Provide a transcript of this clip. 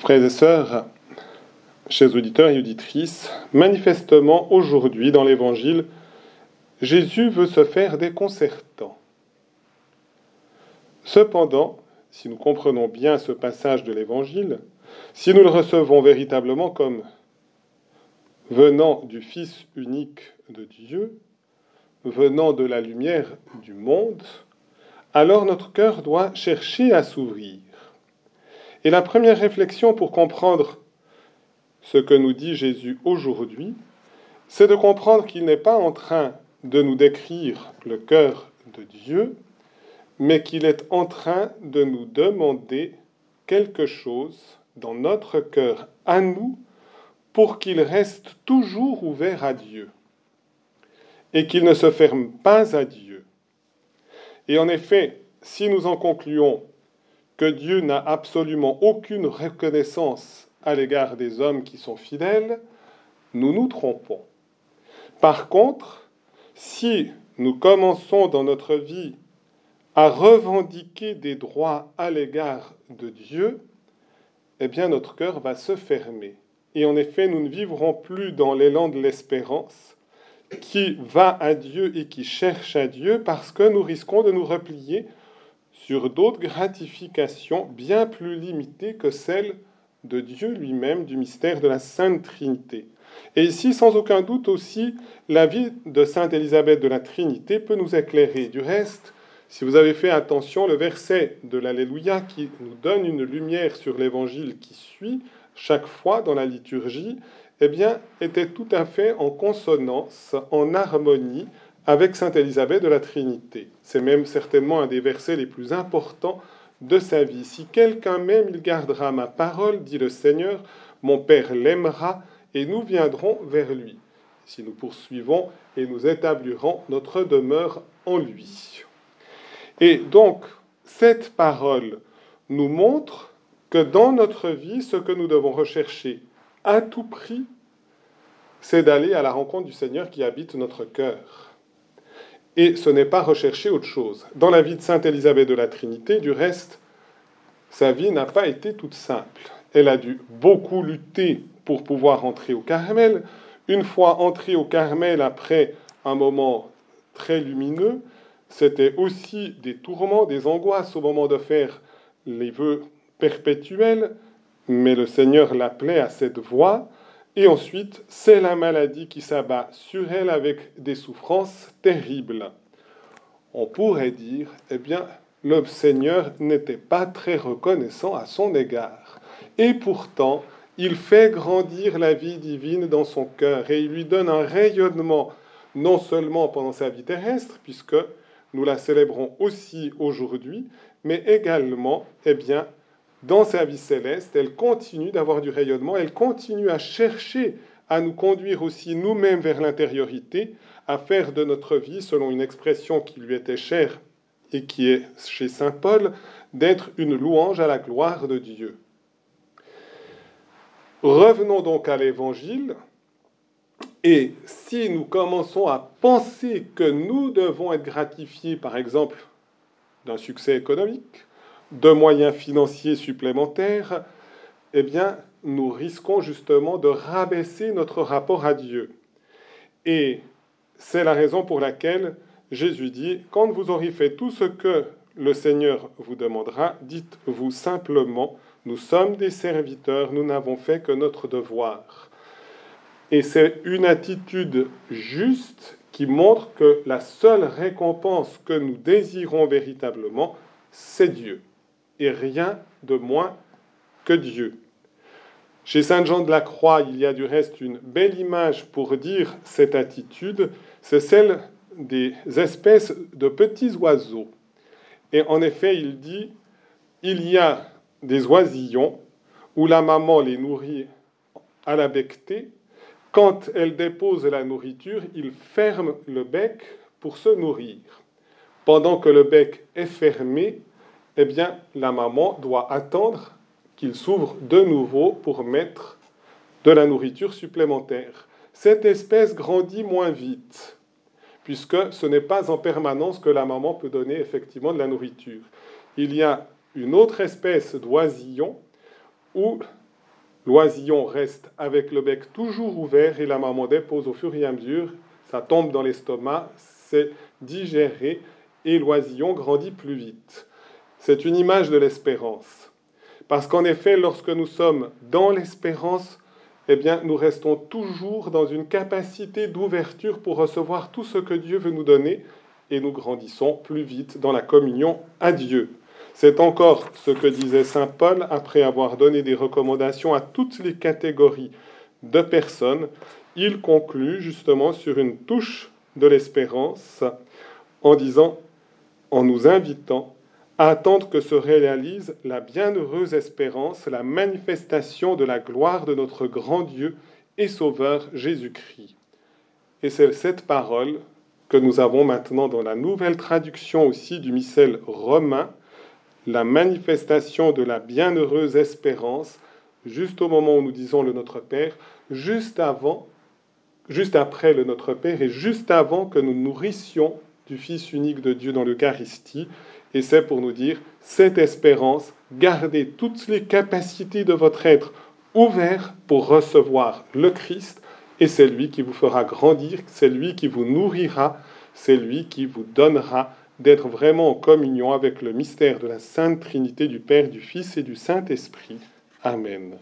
Frères et sœurs, chers auditeurs et auditrices, manifestement aujourd'hui dans l'Évangile, Jésus veut se faire déconcertant. Cependant, si nous comprenons bien ce passage de l'Évangile, si nous le recevons véritablement comme venant du Fils unique de Dieu, venant de la lumière du monde, alors notre cœur doit chercher à s'ouvrir. Et la première réflexion pour comprendre ce que nous dit Jésus aujourd'hui, c'est de comprendre qu'il n'est pas en train de nous décrire le cœur de Dieu, mais qu'il est en train de nous demander quelque chose dans notre cœur à nous pour qu'il reste toujours ouvert à Dieu et qu'il ne se ferme pas à Dieu. Et en effet, si nous en concluons que Dieu n'a absolument aucune reconnaissance à l'égard des hommes qui sont fidèles, nous nous trompons. Par contre, si nous commençons dans notre vie à revendiquer des droits à l'égard de Dieu, eh bien notre cœur va se fermer. Et en effet, nous ne vivrons plus dans l'élan de l'espérance qui va à Dieu et qui cherche à Dieu parce que nous risquons de nous replier sur d'autres gratifications bien plus limitées que celles de Dieu lui-même, du mystère de la Sainte Trinité. Et ici, sans aucun doute aussi, la vie de Sainte Élisabeth de la Trinité peut nous éclairer. Du reste, si vous avez fait attention, le verset de l'Alléluia qui nous donne une lumière sur l'évangile qui suit chaque fois dans la liturgie, eh bien, était tout à fait en consonance, en harmonie avec Sainte Élisabeth de la Trinité. C'est même certainement un des versets les plus importants de sa vie. Si quelqu'un m'aime, il gardera ma parole, dit le Seigneur, mon Père l'aimera, et nous viendrons vers lui. Si nous poursuivons et nous établirons notre demeure en lui. Et donc, cette parole nous montre que dans notre vie, ce que nous devons rechercher à tout prix, c'est d'aller à la rencontre du Seigneur qui habite notre cœur et ce n'est pas rechercher autre chose. Dans la vie de Sainte Élisabeth de la Trinité, du reste, sa vie n'a pas été toute simple. Elle a dû beaucoup lutter pour pouvoir entrer au Carmel. Une fois entrée au Carmel après un moment très lumineux, c'était aussi des tourments, des angoisses au moment de faire les vœux perpétuels, mais le Seigneur l'appelait à cette voie. Et ensuite, c'est la maladie qui s'abat sur elle avec des souffrances terribles. On pourrait dire, eh bien, le Seigneur n'était pas très reconnaissant à son égard. Et pourtant, il fait grandir la vie divine dans son cœur et il lui donne un rayonnement, non seulement pendant sa vie terrestre, puisque nous la célébrons aussi aujourd'hui, mais également, eh bien, dans sa vie céleste, elle continue d'avoir du rayonnement, elle continue à chercher à nous conduire aussi nous-mêmes vers l'intériorité, à faire de notre vie, selon une expression qui lui était chère et qui est chez Saint Paul, d'être une louange à la gloire de Dieu. Revenons donc à l'Évangile, et si nous commençons à penser que nous devons être gratifiés, par exemple, d'un succès économique, de moyens financiers supplémentaires, eh bien, nous risquons justement de rabaisser notre rapport à Dieu. Et c'est la raison pour laquelle Jésus dit, quand vous aurez fait tout ce que le Seigneur vous demandera, dites-vous simplement, nous sommes des serviteurs, nous n'avons fait que notre devoir. Et c'est une attitude juste qui montre que la seule récompense que nous désirons véritablement, c'est Dieu et rien de moins que Dieu. Chez Saint Jean de la Croix, il y a du reste une belle image pour dire cette attitude, c'est celle des espèces de petits oiseaux. Et en effet, il dit, il y a des oisillons où la maman les nourrit à la becqueté. Quand elle dépose la nourriture, ils ferment le bec pour se nourrir. Pendant que le bec est fermé, eh bien, la maman doit attendre qu'il s'ouvre de nouveau pour mettre de la nourriture supplémentaire. Cette espèce grandit moins vite, puisque ce n'est pas en permanence que la maman peut donner effectivement de la nourriture. Il y a une autre espèce d'oisillon où l'oisillon reste avec le bec toujours ouvert et la maman dépose au fur et à mesure, ça tombe dans l'estomac, c'est digéré et l'oisillon grandit plus vite. C'est une image de l'espérance. Parce qu'en effet, lorsque nous sommes dans l'espérance, eh bien, nous restons toujours dans une capacité d'ouverture pour recevoir tout ce que Dieu veut nous donner et nous grandissons plus vite dans la communion à Dieu. C'est encore ce que disait Saint Paul après avoir donné des recommandations à toutes les catégories de personnes. Il conclut justement sur une touche de l'espérance en disant, en nous invitant à attendre que se réalise la bienheureuse espérance, la manifestation de la gloire de notre grand Dieu et Sauveur Jésus-Christ. Et c'est cette parole que nous avons maintenant dans la nouvelle traduction aussi du missel romain, la manifestation de la bienheureuse espérance, juste au moment où nous disons le Notre Père, juste avant, juste après le Notre Père et juste avant que nous nourrissions du Fils unique de Dieu dans l'Eucharistie. Et c'est pour nous dire, cette espérance, gardez toutes les capacités de votre être ouvertes pour recevoir le Christ, et c'est lui qui vous fera grandir, c'est lui qui vous nourrira, c'est lui qui vous donnera d'être vraiment en communion avec le mystère de la Sainte Trinité du Père, du Fils et du Saint-Esprit. Amen.